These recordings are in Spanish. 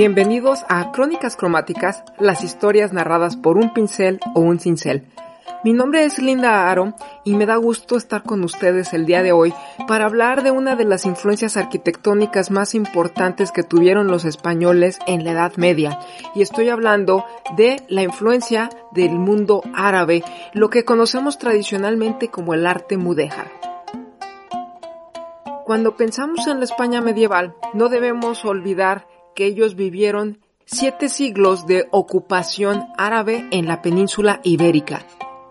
Bienvenidos a Crónicas Cromáticas, las historias narradas por un pincel o un cincel. Mi nombre es Linda Aro y me da gusto estar con ustedes el día de hoy para hablar de una de las influencias arquitectónicas más importantes que tuvieron los españoles en la Edad Media. Y estoy hablando de la influencia del mundo árabe, lo que conocemos tradicionalmente como el arte mudéjar. Cuando pensamos en la España medieval, no debemos olvidar que ellos vivieron siete siglos de ocupación árabe en la península ibérica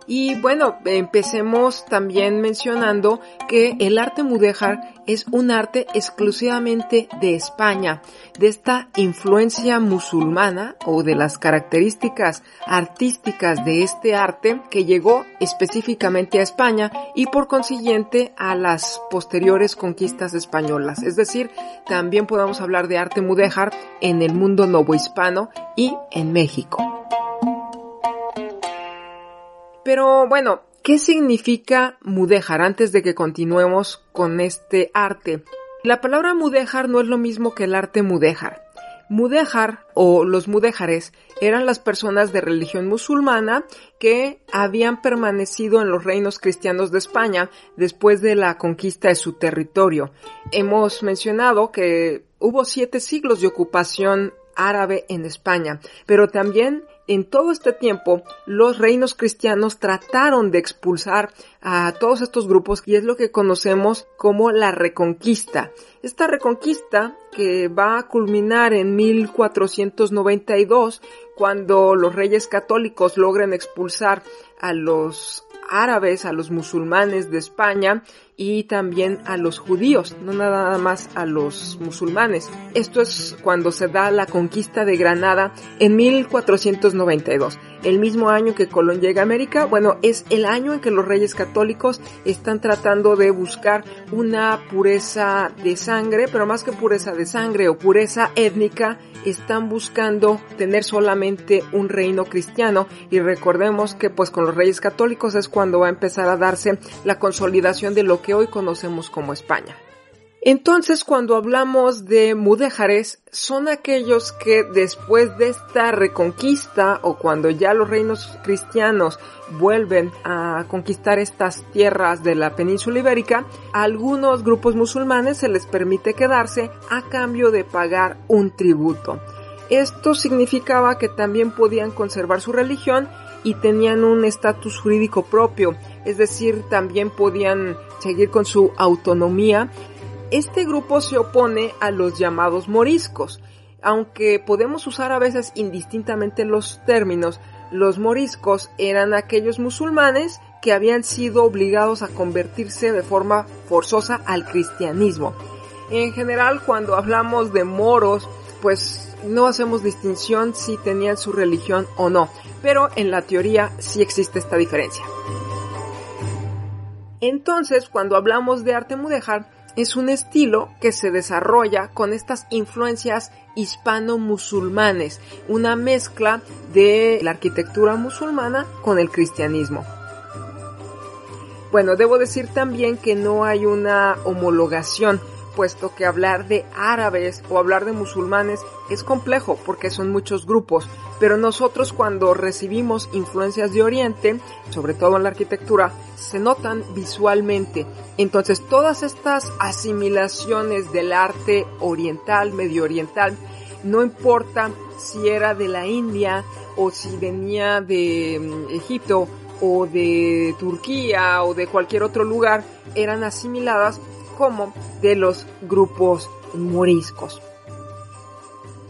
y bueno, empecemos también mencionando que el arte mudéjar es un arte exclusivamente de España, de esta influencia musulmana o de las características artísticas de este arte que llegó específicamente a España y por consiguiente a las posteriores conquistas españolas. Es decir, también podemos hablar de arte mudéjar en el mundo novohispano y en México. Pero bueno, ¿qué significa mudéjar antes de que continuemos con este arte? La palabra mudéjar no es lo mismo que el arte mudéjar. Mudéjar o los mudéjares eran las personas de religión musulmana que habían permanecido en los reinos cristianos de España después de la conquista de su territorio. Hemos mencionado que hubo siete siglos de ocupación árabe en España, pero también en todo este tiempo los reinos cristianos trataron de expulsar a todos estos grupos y es lo que conocemos como la reconquista. Esta reconquista que va a culminar en 1492 cuando los reyes católicos logran expulsar a los árabes, a los musulmanes de España y también a los judíos, no nada más a los musulmanes. Esto es cuando se da la conquista de Granada en 1492. El mismo año que Colón llega a América, bueno, es el año en que los reyes católicos están tratando de buscar una pureza de sangre, pero más que pureza de sangre o pureza étnica, están buscando tener solamente un reino cristiano y recordemos que pues con los reyes católicos es cuando va a empezar a darse la consolidación de lo que hoy conocemos como España. Entonces, cuando hablamos de mudéjares, son aquellos que después de esta reconquista o cuando ya los reinos cristianos vuelven a conquistar estas tierras de la península ibérica, a algunos grupos musulmanes se les permite quedarse a cambio de pagar un tributo. Esto significaba que también podían conservar su religión y tenían un estatus jurídico propio, es decir, también podían seguir con su autonomía este grupo se opone a los llamados moriscos. Aunque podemos usar a veces indistintamente los términos, los moriscos eran aquellos musulmanes que habían sido obligados a convertirse de forma forzosa al cristianismo. En general, cuando hablamos de moros, pues no hacemos distinción si tenían su religión o no, pero en la teoría sí existe esta diferencia. Entonces, cuando hablamos de arte mudéjar, es un estilo que se desarrolla con estas influencias hispano-musulmanes, una mezcla de la arquitectura musulmana con el cristianismo. Bueno, debo decir también que no hay una homologación que hablar de árabes o hablar de musulmanes es complejo porque son muchos grupos, pero nosotros cuando recibimos influencias de Oriente, sobre todo en la arquitectura, se notan visualmente. Entonces todas estas asimilaciones del arte oriental, medio oriental, no importa si era de la India o si venía de mm, Egipto o de Turquía o de cualquier otro lugar, eran asimiladas como de los grupos moriscos.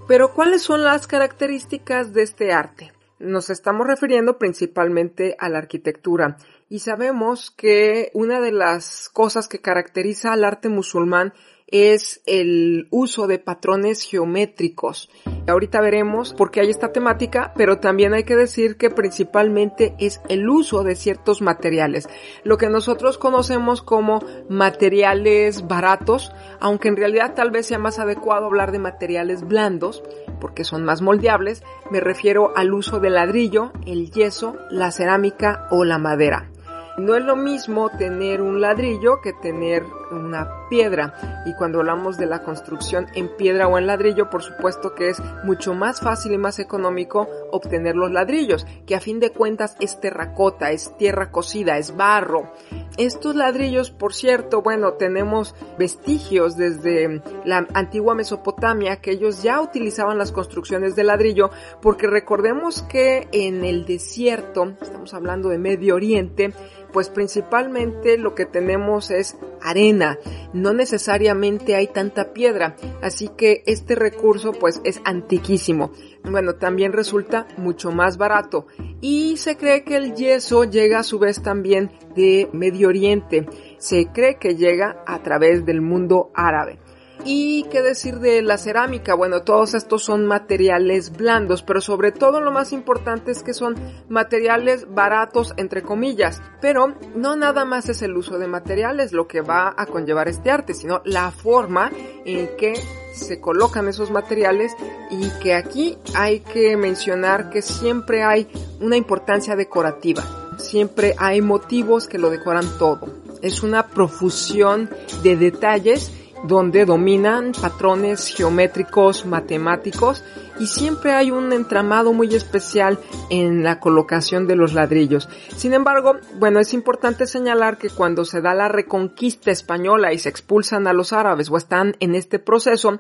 Pero ¿cuáles son las características de este arte? Nos estamos refiriendo principalmente a la arquitectura y sabemos que una de las cosas que caracteriza al arte musulmán es el uso de patrones geométricos. Ahorita veremos por qué hay esta temática, pero también hay que decir que principalmente es el uso de ciertos materiales, lo que nosotros conocemos como materiales baratos, aunque en realidad tal vez sea más adecuado hablar de materiales blandos, porque son más moldeables, me refiero al uso del ladrillo, el yeso, la cerámica o la madera. No es lo mismo tener un ladrillo que tener una piedra. Y cuando hablamos de la construcción en piedra o en ladrillo, por supuesto que es mucho más fácil y más económico obtener los ladrillos, que a fin de cuentas es terracota, es tierra cocida, es barro. Estos ladrillos, por cierto, bueno, tenemos vestigios desde la antigua Mesopotamia que ellos ya utilizaban las construcciones de ladrillo, porque recordemos que en el desierto, estamos hablando de Medio Oriente, pues principalmente lo que tenemos es arena, no necesariamente hay tanta piedra, así que este recurso pues es antiquísimo. Bueno, también resulta mucho más barato y se cree que el yeso llega a su vez también de Medio Oriente, se cree que llega a través del mundo árabe. Y qué decir de la cerámica, bueno, todos estos son materiales blandos, pero sobre todo lo más importante es que son materiales baratos, entre comillas. Pero no nada más es el uso de materiales lo que va a conllevar este arte, sino la forma en que se colocan esos materiales y que aquí hay que mencionar que siempre hay una importancia decorativa. Siempre hay motivos que lo decoran todo. Es una profusión de detalles donde dominan patrones geométricos, matemáticos y siempre hay un entramado muy especial en la colocación de los ladrillos. Sin embargo, bueno, es importante señalar que cuando se da la reconquista española y se expulsan a los árabes o están en este proceso,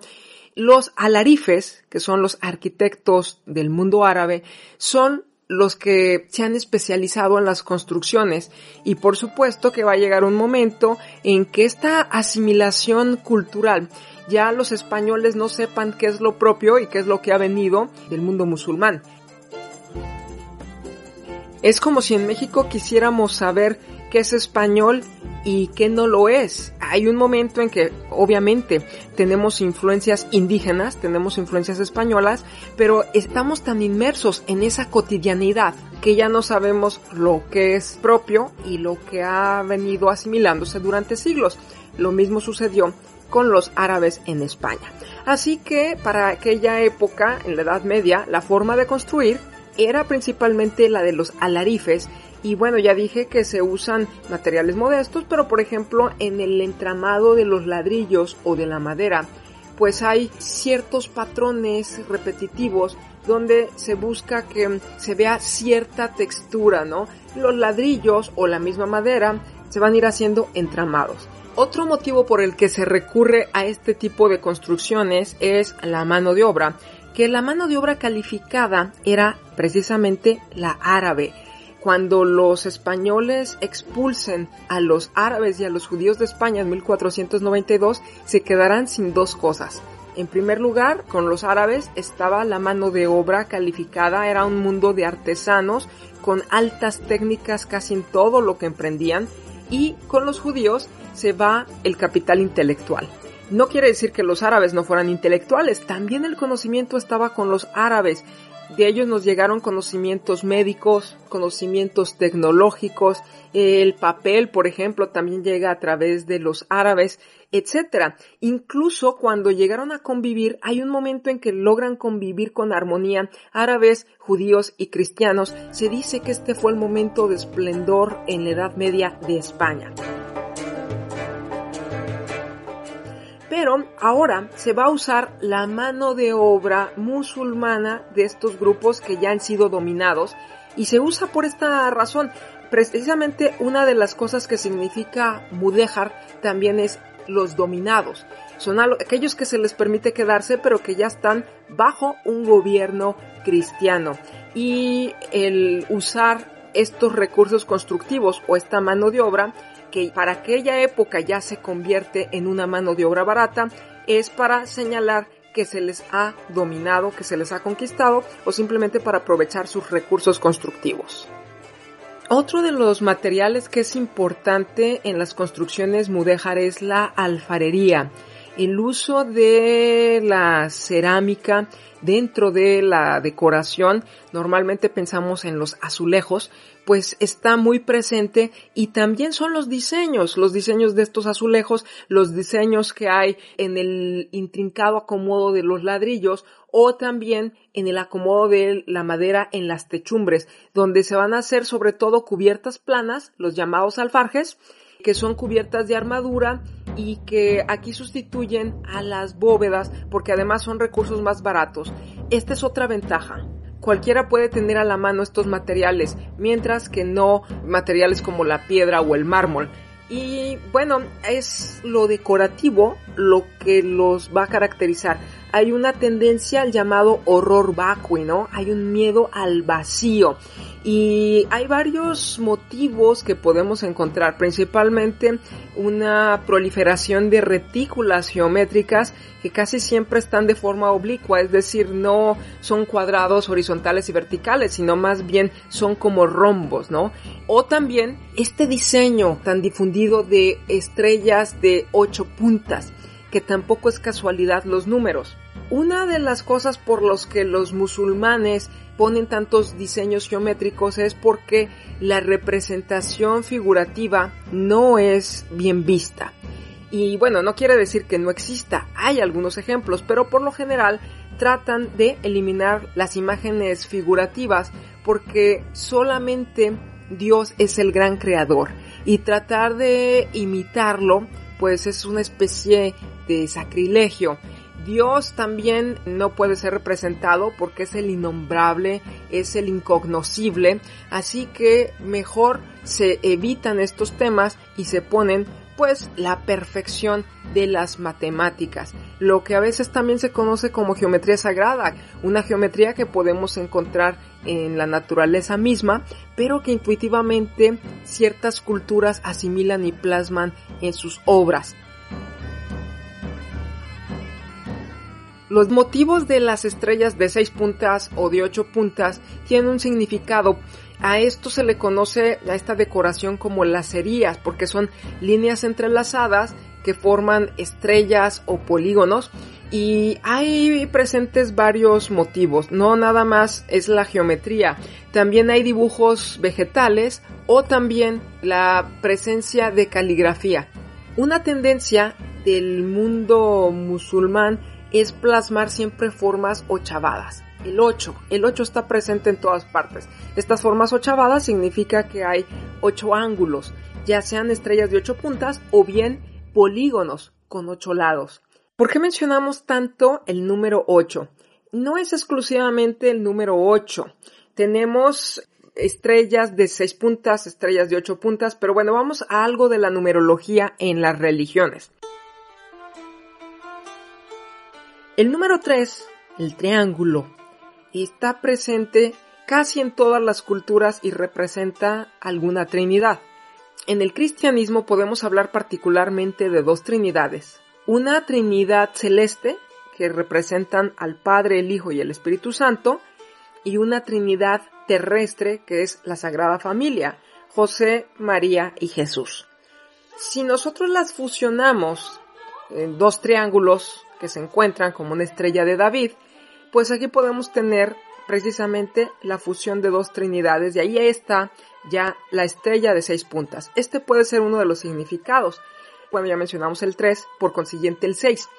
los alarifes, que son los arquitectos del mundo árabe, son los que se han especializado en las construcciones y por supuesto que va a llegar un momento en que esta asimilación cultural ya los españoles no sepan qué es lo propio y qué es lo que ha venido del mundo musulmán. Es como si en México quisiéramos saber qué es español y qué no lo es. Hay un momento en que obviamente tenemos influencias indígenas, tenemos influencias españolas, pero estamos tan inmersos en esa cotidianidad que ya no sabemos lo que es propio y lo que ha venido asimilándose durante siglos. Lo mismo sucedió con los árabes en España. Así que para aquella época, en la Edad Media, la forma de construir era principalmente la de los alarifes y bueno, ya dije que se usan materiales modestos, pero por ejemplo en el entramado de los ladrillos o de la madera, pues hay ciertos patrones repetitivos donde se busca que se vea cierta textura, ¿no? Los ladrillos o la misma madera se van a ir haciendo entramados. Otro motivo por el que se recurre a este tipo de construcciones es la mano de obra, que la mano de obra calificada era precisamente la árabe, cuando los españoles expulsen a los árabes y a los judíos de España en 1492, se quedarán sin dos cosas. En primer lugar, con los árabes estaba la mano de obra calificada, era un mundo de artesanos con altas técnicas casi en todo lo que emprendían, y con los judíos se va el capital intelectual. No quiere decir que los árabes no fueran intelectuales, también el conocimiento estaba con los árabes de ellos nos llegaron conocimientos médicos, conocimientos tecnológicos, el papel, por ejemplo, también llega a través de los árabes, etc. Incluso cuando llegaron a convivir, hay un momento en que logran convivir con armonía árabes, judíos y cristianos. Se dice que este fue el momento de esplendor en la Edad Media de España. Pero ahora se va a usar la mano de obra musulmana de estos grupos que ya han sido dominados y se usa por esta razón. Precisamente una de las cosas que significa mudejar también es los dominados. Son aquellos que se les permite quedarse pero que ya están bajo un gobierno cristiano. Y el usar estos recursos constructivos o esta mano de obra para aquella época ya se convierte en una mano de obra barata, es para señalar que se les ha dominado, que se les ha conquistado o simplemente para aprovechar sus recursos constructivos. Otro de los materiales que es importante en las construcciones mudéjar es la alfarería. El uso de la cerámica dentro de la decoración, normalmente pensamos en los azulejos, pues está muy presente y también son los diseños, los diseños de estos azulejos, los diseños que hay en el intrincado acomodo de los ladrillos o también en el acomodo de la madera en las techumbres, donde se van a hacer sobre todo cubiertas planas, los llamados alfarjes, que son cubiertas de armadura y que aquí sustituyen a las bóvedas porque además son recursos más baratos. Esta es otra ventaja. Cualquiera puede tener a la mano estos materiales, mientras que no materiales como la piedra o el mármol. Y bueno, es lo decorativo lo que los va a caracterizar. Hay una tendencia al llamado horror vacui, ¿no? Hay un miedo al vacío. Y hay varios motivos que podemos encontrar, principalmente una proliferación de retículas geométricas que casi siempre están de forma oblicua, es decir, no son cuadrados horizontales y verticales, sino más bien son como rombos, ¿no? O también este diseño tan difundido de estrellas de ocho puntas, que tampoco es casualidad los números. Una de las cosas por los que los musulmanes ponen tantos diseños geométricos es porque la representación figurativa no es bien vista. Y bueno, no quiere decir que no exista, hay algunos ejemplos, pero por lo general tratan de eliminar las imágenes figurativas porque solamente Dios es el gran creador y tratar de imitarlo pues es una especie de sacrilegio Dios también no puede ser representado porque es el innombrable, es el incognoscible, así que mejor se evitan estos temas y se ponen pues la perfección de las matemáticas, lo que a veces también se conoce como geometría sagrada, una geometría que podemos encontrar en la naturaleza misma, pero que intuitivamente ciertas culturas asimilan y plasman en sus obras. Los motivos de las estrellas de 6 puntas o de 8 puntas tienen un significado. A esto se le conoce a esta decoración como lacerías, porque son líneas entrelazadas que forman estrellas o polígonos y hay presentes varios motivos, no nada más es la geometría, también hay dibujos vegetales o también la presencia de caligrafía. Una tendencia del mundo musulmán es plasmar siempre formas ochavadas. El 8, el 8 está presente en todas partes. Estas formas ochavadas significa que hay 8 ángulos, ya sean estrellas de 8 puntas o bien polígonos con 8 lados. ¿Por qué mencionamos tanto el número 8? No es exclusivamente el número 8. Tenemos estrellas de 6 puntas, estrellas de 8 puntas, pero bueno, vamos a algo de la numerología en las religiones. El número 3, el triángulo, está presente casi en todas las culturas y representa alguna trinidad. En el cristianismo podemos hablar particularmente de dos trinidades. Una trinidad celeste, que representan al Padre, el Hijo y el Espíritu Santo, y una trinidad terrestre, que es la Sagrada Familia, José, María y Jesús. Si nosotros las fusionamos en dos triángulos que se encuentran como una estrella de David, pues aquí podemos tener precisamente la fusión de dos trinidades y ahí está ya la estrella de seis puntas. Este puede ser uno de los significados. Bueno, ya mencionamos el 3, por consiguiente el 6.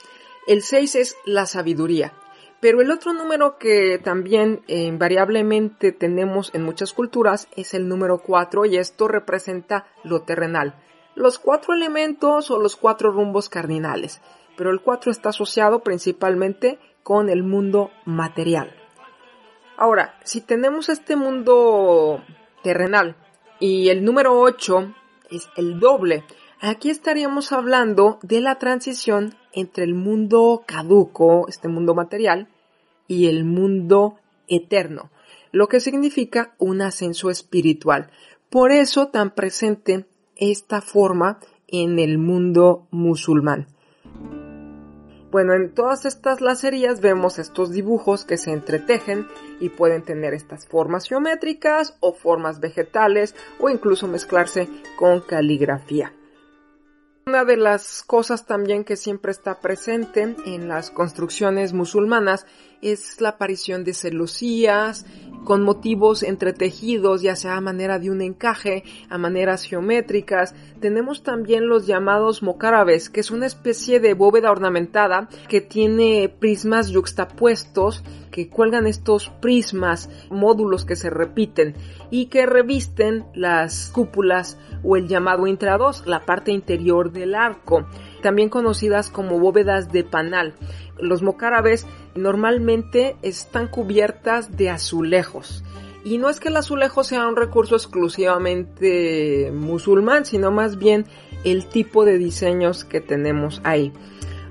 El 6 es la sabiduría. Pero el otro número que también eh, invariablemente tenemos en muchas culturas es el número 4 y esto representa lo terrenal. Los cuatro elementos o los cuatro rumbos cardinales pero el 4 está asociado principalmente con el mundo material. Ahora, si tenemos este mundo terrenal y el número 8 es el doble, aquí estaríamos hablando de la transición entre el mundo caduco, este mundo material, y el mundo eterno, lo que significa un ascenso espiritual. Por eso tan presente esta forma en el mundo musulmán. Bueno, en todas estas lacerías vemos estos dibujos que se entretejen y pueden tener estas formas geométricas o formas vegetales o incluso mezclarse con caligrafía. Una de las cosas también que siempre está presente en las construcciones musulmanas es la aparición de celosías con motivos entretejidos, ya sea a manera de un encaje, a maneras geométricas. Tenemos también los llamados mocárabes, que es una especie de bóveda ornamentada que tiene prismas yuxtapuestos, que cuelgan estos prismas, módulos que se repiten y que revisten las cúpulas o el llamado intrados, la parte interior del arco, también conocidas como bóvedas de panal. Los mocárabes normalmente están cubiertas de azulejos. Y no es que el azulejo sea un recurso exclusivamente musulmán, sino más bien el tipo de diseños que tenemos ahí.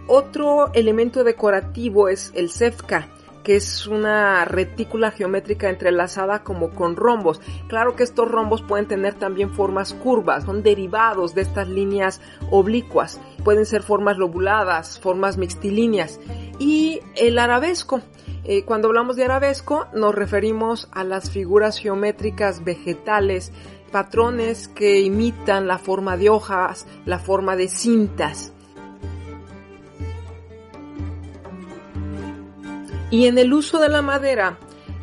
Otro elemento decorativo es el sefka, que es una retícula geométrica entrelazada como con rombos. Claro que estos rombos pueden tener también formas curvas, son derivados de estas líneas oblicuas. Pueden ser formas lobuladas, formas mixtilíneas. Y el arabesco. Eh, cuando hablamos de arabesco nos referimos a las figuras geométricas vegetales, patrones que imitan la forma de hojas, la forma de cintas. Y en el uso de la madera,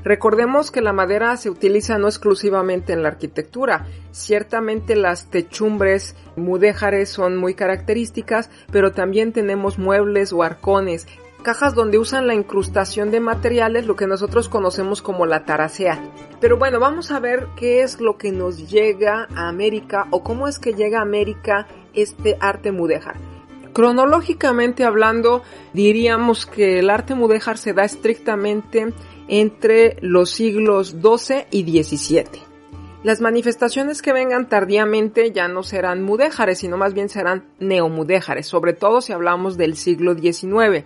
recordemos que la madera se utiliza no exclusivamente en la arquitectura. Ciertamente las techumbres mudéjares son muy características, pero también tenemos muebles o arcones, cajas donde usan la incrustación de materiales, lo que nosotros conocemos como la taracea. Pero bueno, vamos a ver qué es lo que nos llega a América o cómo es que llega a América este arte mudéjar. Cronológicamente hablando, diríamos que el arte mudéjar se da estrictamente entre los siglos XII y XVII. Las manifestaciones que vengan tardíamente ya no serán mudéjares, sino más bien serán neomudéjares, sobre todo si hablamos del siglo XIX.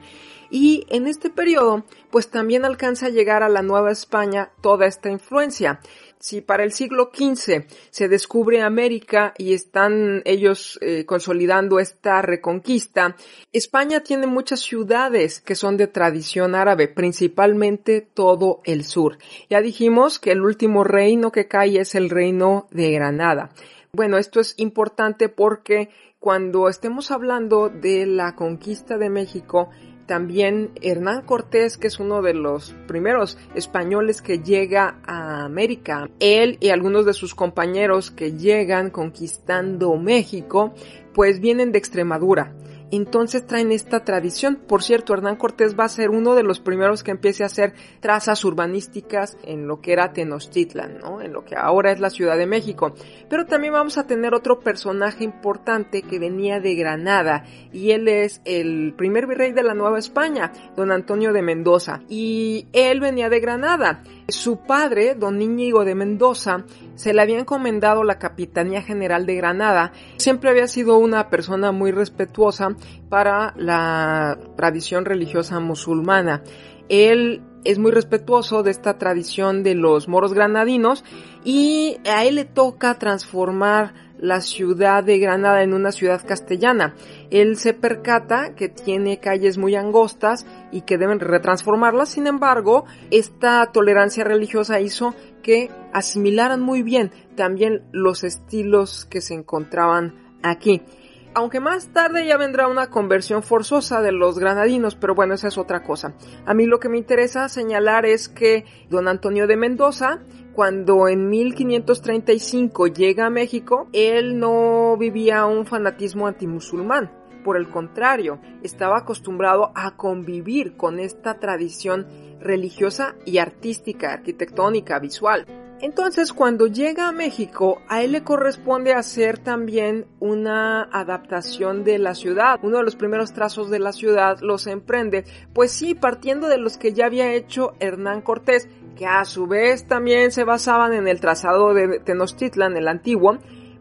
Y en este periodo, pues también alcanza a llegar a la Nueva España toda esta influencia si para el siglo XV se descubre América y están ellos eh, consolidando esta reconquista, España tiene muchas ciudades que son de tradición árabe, principalmente todo el sur. Ya dijimos que el último reino que cae es el reino de Granada. Bueno, esto es importante porque cuando estemos hablando de la conquista de México, también Hernán Cortés, que es uno de los primeros españoles que llega a América. Él y algunos de sus compañeros que llegan conquistando México, pues vienen de Extremadura entonces traen esta tradición. Por cierto, Hernán Cortés va a ser uno de los primeros que empiece a hacer trazas urbanísticas en lo que era Tenochtitlan, ¿no? En lo que ahora es la Ciudad de México. Pero también vamos a tener otro personaje importante que venía de Granada y él es el primer virrey de la Nueva España, don Antonio de Mendoza. Y él venía de Granada. Su padre, don Íñigo de Mendoza, se le había encomendado la Capitanía General de Granada. Siempre había sido una persona muy respetuosa para la tradición religiosa musulmana. Él es muy respetuoso de esta tradición de los moros granadinos y a él le toca transformar la ciudad de Granada en una ciudad castellana. Él se percata que tiene calles muy angostas y que deben retransformarlas, sin embargo, esta tolerancia religiosa hizo que asimilaran muy bien también los estilos que se encontraban aquí. Aunque más tarde ya vendrá una conversión forzosa de los granadinos, pero bueno, esa es otra cosa. A mí lo que me interesa señalar es que don Antonio de Mendoza cuando en 1535 llega a México, él no vivía un fanatismo antimusulmán. Por el contrario, estaba acostumbrado a convivir con esta tradición religiosa y artística, arquitectónica, visual. Entonces, cuando llega a México, a él le corresponde hacer también una adaptación de la ciudad. Uno de los primeros trazos de la ciudad los emprende, pues sí, partiendo de los que ya había hecho Hernán Cortés, que a su vez también se basaban en el trazado de Tenochtitlan, el antiguo,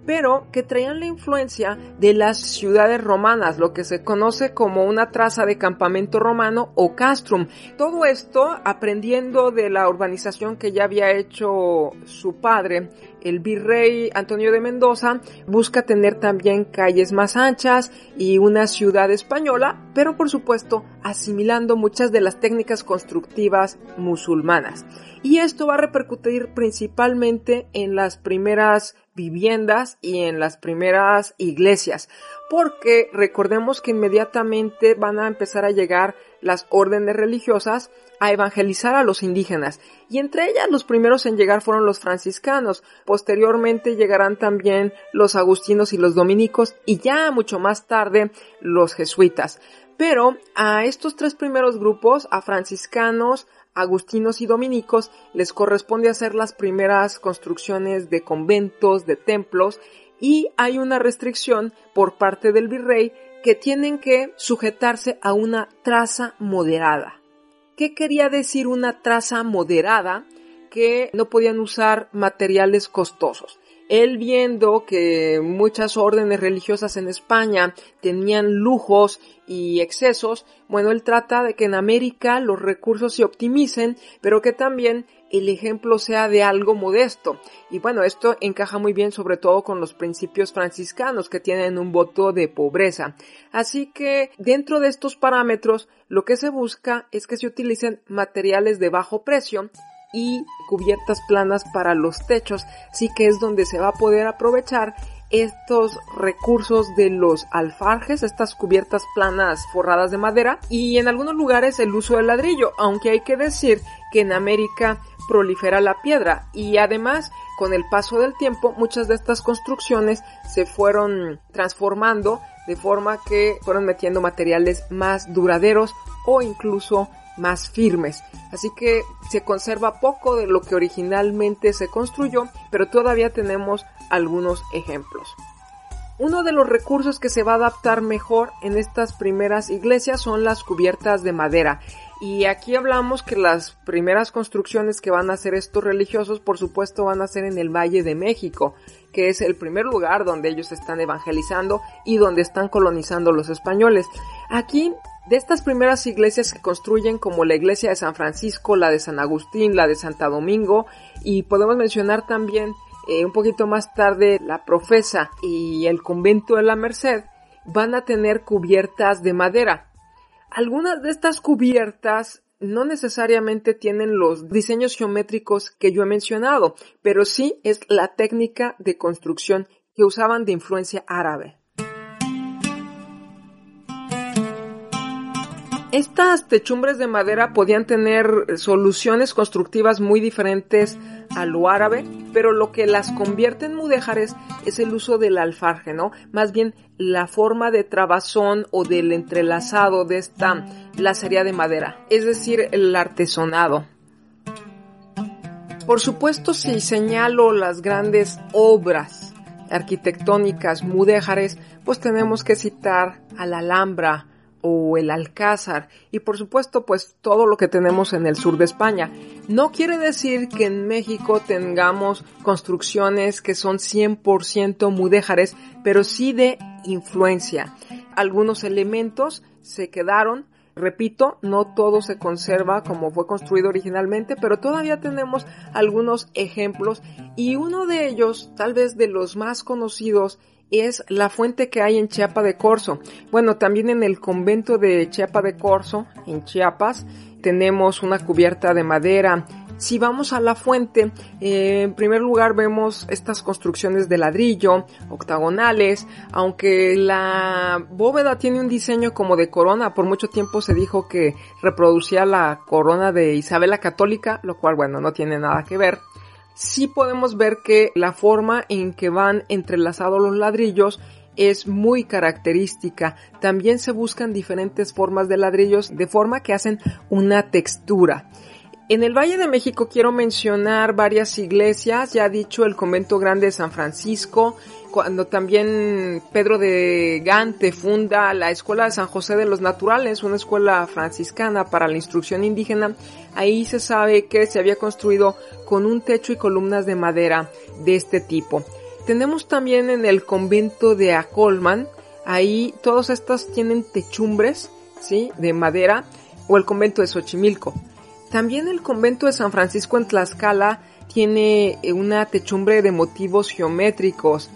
pero que traían la influencia de las ciudades romanas, lo que se conoce como una traza de campamento romano o castrum. Todo esto aprendiendo de la urbanización que ya había hecho su padre, el virrey Antonio de Mendoza, busca tener también calles más anchas y una ciudad española, pero por supuesto asimilando muchas de las técnicas constructivas musulmanas. Y esto va a repercutir principalmente en las primeras viviendas y en las primeras iglesias, porque recordemos que inmediatamente van a empezar a llegar las órdenes religiosas a evangelizar a los indígenas, y entre ellas los primeros en llegar fueron los franciscanos, posteriormente llegarán también los agustinos y los dominicos, y ya mucho más tarde los jesuitas. Pero a estos tres primeros grupos, a franciscanos, agustinos y dominicos, les corresponde hacer las primeras construcciones de conventos, de templos, y hay una restricción por parte del virrey que tienen que sujetarse a una traza moderada. ¿Qué quería decir una traza moderada? Que no podían usar materiales costosos. Él viendo que muchas órdenes religiosas en España tenían lujos y excesos, bueno, él trata de que en América los recursos se optimicen, pero que también el ejemplo sea de algo modesto. Y bueno, esto encaja muy bien sobre todo con los principios franciscanos que tienen un voto de pobreza. Así que dentro de estos parámetros, lo que se busca es que se utilicen materiales de bajo precio y cubiertas planas para los techos, sí que es donde se va a poder aprovechar estos recursos de los alfarjes, estas cubiertas planas forradas de madera. Y en algunos lugares el uso del ladrillo, aunque hay que decir que en América prolifera la piedra. Y además con el paso del tiempo muchas de estas construcciones se fueron transformando de forma que fueron metiendo materiales más duraderos o incluso más firmes. Así que se conserva poco de lo que originalmente se construyó, pero todavía tenemos algunos ejemplos. Uno de los recursos que se va a adaptar mejor en estas primeras iglesias son las cubiertas de madera. Y aquí hablamos que las primeras construcciones que van a hacer estos religiosos, por supuesto, van a ser en el Valle de México, que es el primer lugar donde ellos están evangelizando y donde están colonizando los españoles. Aquí de estas primeras iglesias que construyen como la iglesia de San Francisco, la de San Agustín, la de Santa Domingo y podemos mencionar también eh, un poquito más tarde la profesa y el convento de la Merced van a tener cubiertas de madera. Algunas de estas cubiertas no necesariamente tienen los diseños geométricos que yo he mencionado, pero sí es la técnica de construcción que usaban de influencia árabe. Estas techumbres de madera podían tener soluciones constructivas muy diferentes a lo árabe, pero lo que las convierte en mudéjares es el uso del alfarje, ¿no? Más bien la forma de trabazón o del entrelazado de esta lacería de madera, es decir, el artesonado. Por supuesto, si señalo las grandes obras arquitectónicas mudéjares, pues tenemos que citar a la Alhambra, o el Alcázar y por supuesto pues todo lo que tenemos en el sur de España. No quiere decir que en México tengamos construcciones que son 100% mudéjares, pero sí de influencia. Algunos elementos se quedaron, Repito, no todo se conserva como fue construido originalmente, pero todavía tenemos algunos ejemplos y uno de ellos, tal vez de los más conocidos, es la fuente que hay en Chiapa de Corzo. Bueno, también en el convento de Chiapa de Corzo, en Chiapas, tenemos una cubierta de madera. Si vamos a la fuente, eh, en primer lugar vemos estas construcciones de ladrillo, octagonales, aunque la bóveda tiene un diseño como de corona, por mucho tiempo se dijo que reproducía la corona de Isabel la Católica, lo cual bueno, no tiene nada que ver sí podemos ver que la forma en que van entrelazados los ladrillos es muy característica. También se buscan diferentes formas de ladrillos de forma que hacen una textura. En el Valle de México quiero mencionar varias iglesias, ya dicho el convento grande de San Francisco, cuando también Pedro de Gante funda la Escuela de San José de los Naturales, una escuela franciscana para la instrucción indígena, ahí se sabe que se había construido con un techo y columnas de madera de este tipo. Tenemos también en el convento de Acolman, ahí todos estos tienen techumbres, ¿sí? De madera, o el convento de Xochimilco. También el convento de San Francisco en Tlaxcala tiene eh, una techumbre de motivos geométricos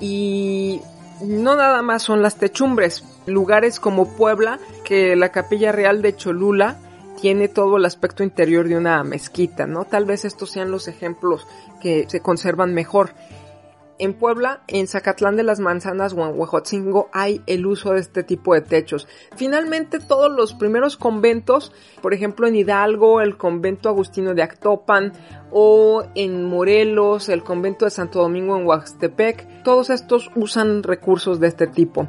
y no nada más son las techumbres. Lugares como Puebla, que la capilla real de Cholula tiene todo el aspecto interior de una mezquita, ¿no? Tal vez estos sean los ejemplos que se conservan mejor. En Puebla, en Zacatlán de las Manzanas o en Huejotzingo hay el uso de este tipo de techos. Finalmente, todos los primeros conventos, por ejemplo en Hidalgo, el convento agustino de Actopan, o en Morelos, el convento de Santo Domingo en Huastepec, todos estos usan recursos de este tipo.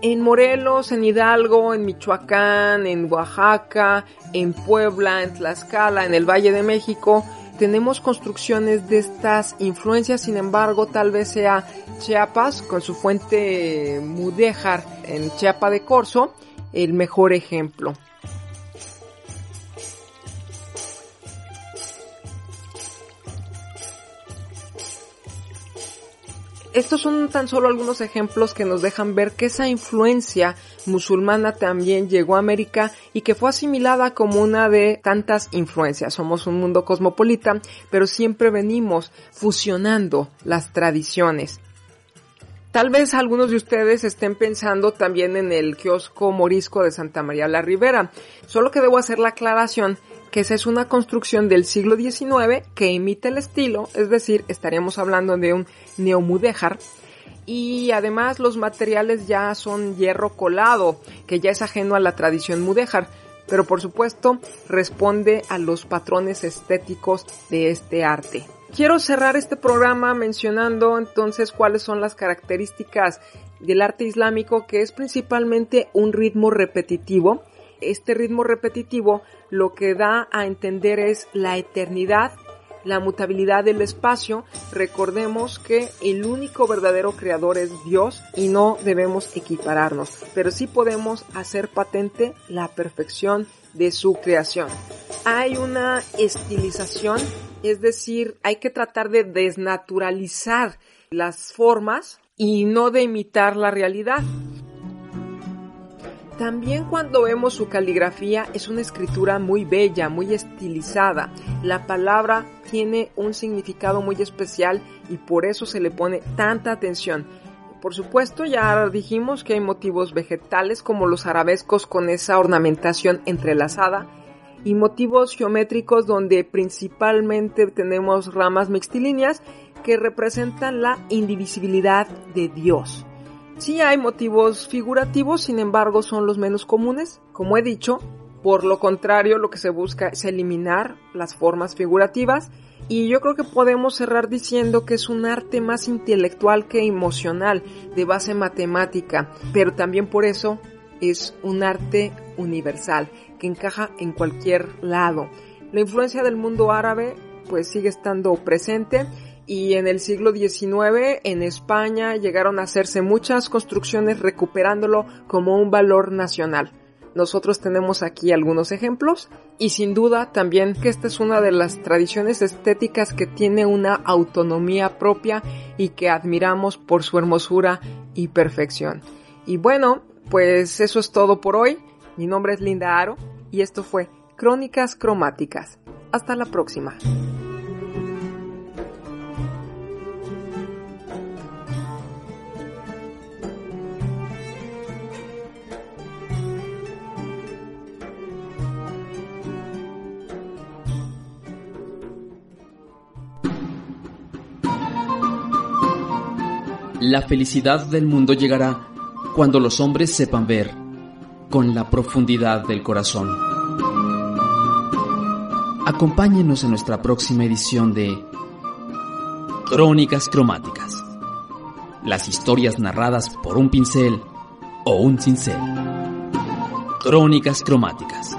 En Morelos, en Hidalgo, en Michoacán, en Oaxaca, en Puebla, en Tlaxcala, en el Valle de México, tenemos construcciones de estas influencias, sin embargo, tal vez sea Chiapas con su fuente mudéjar en Chiapa de Corzo el mejor ejemplo. Estos son tan solo algunos ejemplos que nos dejan ver que esa influencia musulmana también llegó a América y que fue asimilada como una de tantas influencias. Somos un mundo cosmopolita, pero siempre venimos fusionando las tradiciones. Tal vez algunos de ustedes estén pensando también en el kiosco morisco de Santa María la Ribera, solo que debo hacer la aclaración que esa es una construcción del siglo XIX que imita el estilo, es decir, estaríamos hablando de un neomudéjar, y además los materiales ya son hierro colado, que ya es ajeno a la tradición mudéjar, pero por supuesto responde a los patrones estéticos de este arte. Quiero cerrar este programa mencionando entonces cuáles son las características del arte islámico, que es principalmente un ritmo repetitivo, este ritmo repetitivo lo que da a entender es la eternidad, la mutabilidad del espacio. Recordemos que el único verdadero creador es Dios y no debemos equipararnos, pero sí podemos hacer patente la perfección de su creación. Hay una estilización, es decir, hay que tratar de desnaturalizar las formas y no de imitar la realidad. También cuando vemos su caligrafía es una escritura muy bella, muy estilizada. La palabra tiene un significado muy especial y por eso se le pone tanta atención. Por supuesto, ya dijimos que hay motivos vegetales como los arabescos con esa ornamentación entrelazada y motivos geométricos donde principalmente tenemos ramas mixtilíneas que representan la indivisibilidad de Dios. Sí hay motivos figurativos, sin embargo son los menos comunes, como he dicho. Por lo contrario, lo que se busca es eliminar las formas figurativas y yo creo que podemos cerrar diciendo que es un arte más intelectual que emocional, de base matemática, pero también por eso es un arte universal, que encaja en cualquier lado. La influencia del mundo árabe pues sigue estando presente y en el siglo XIX en España llegaron a hacerse muchas construcciones recuperándolo como un valor nacional. Nosotros tenemos aquí algunos ejemplos y sin duda también que esta es una de las tradiciones estéticas que tiene una autonomía propia y que admiramos por su hermosura y perfección. Y bueno, pues eso es todo por hoy. Mi nombre es Linda Aro y esto fue Crónicas Cromáticas. Hasta la próxima. La felicidad del mundo llegará cuando los hombres sepan ver con la profundidad del corazón. Acompáñenos en nuestra próxima edición de Crónicas Cromáticas. Las historias narradas por un pincel o un cincel. Crónicas Cromáticas.